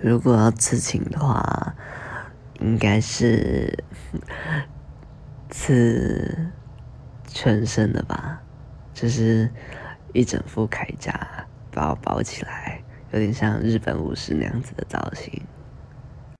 如果要刺青的话应该是刺全身的吧？就是一整副铠甲把我包起来有点像日本武士那样子的造型。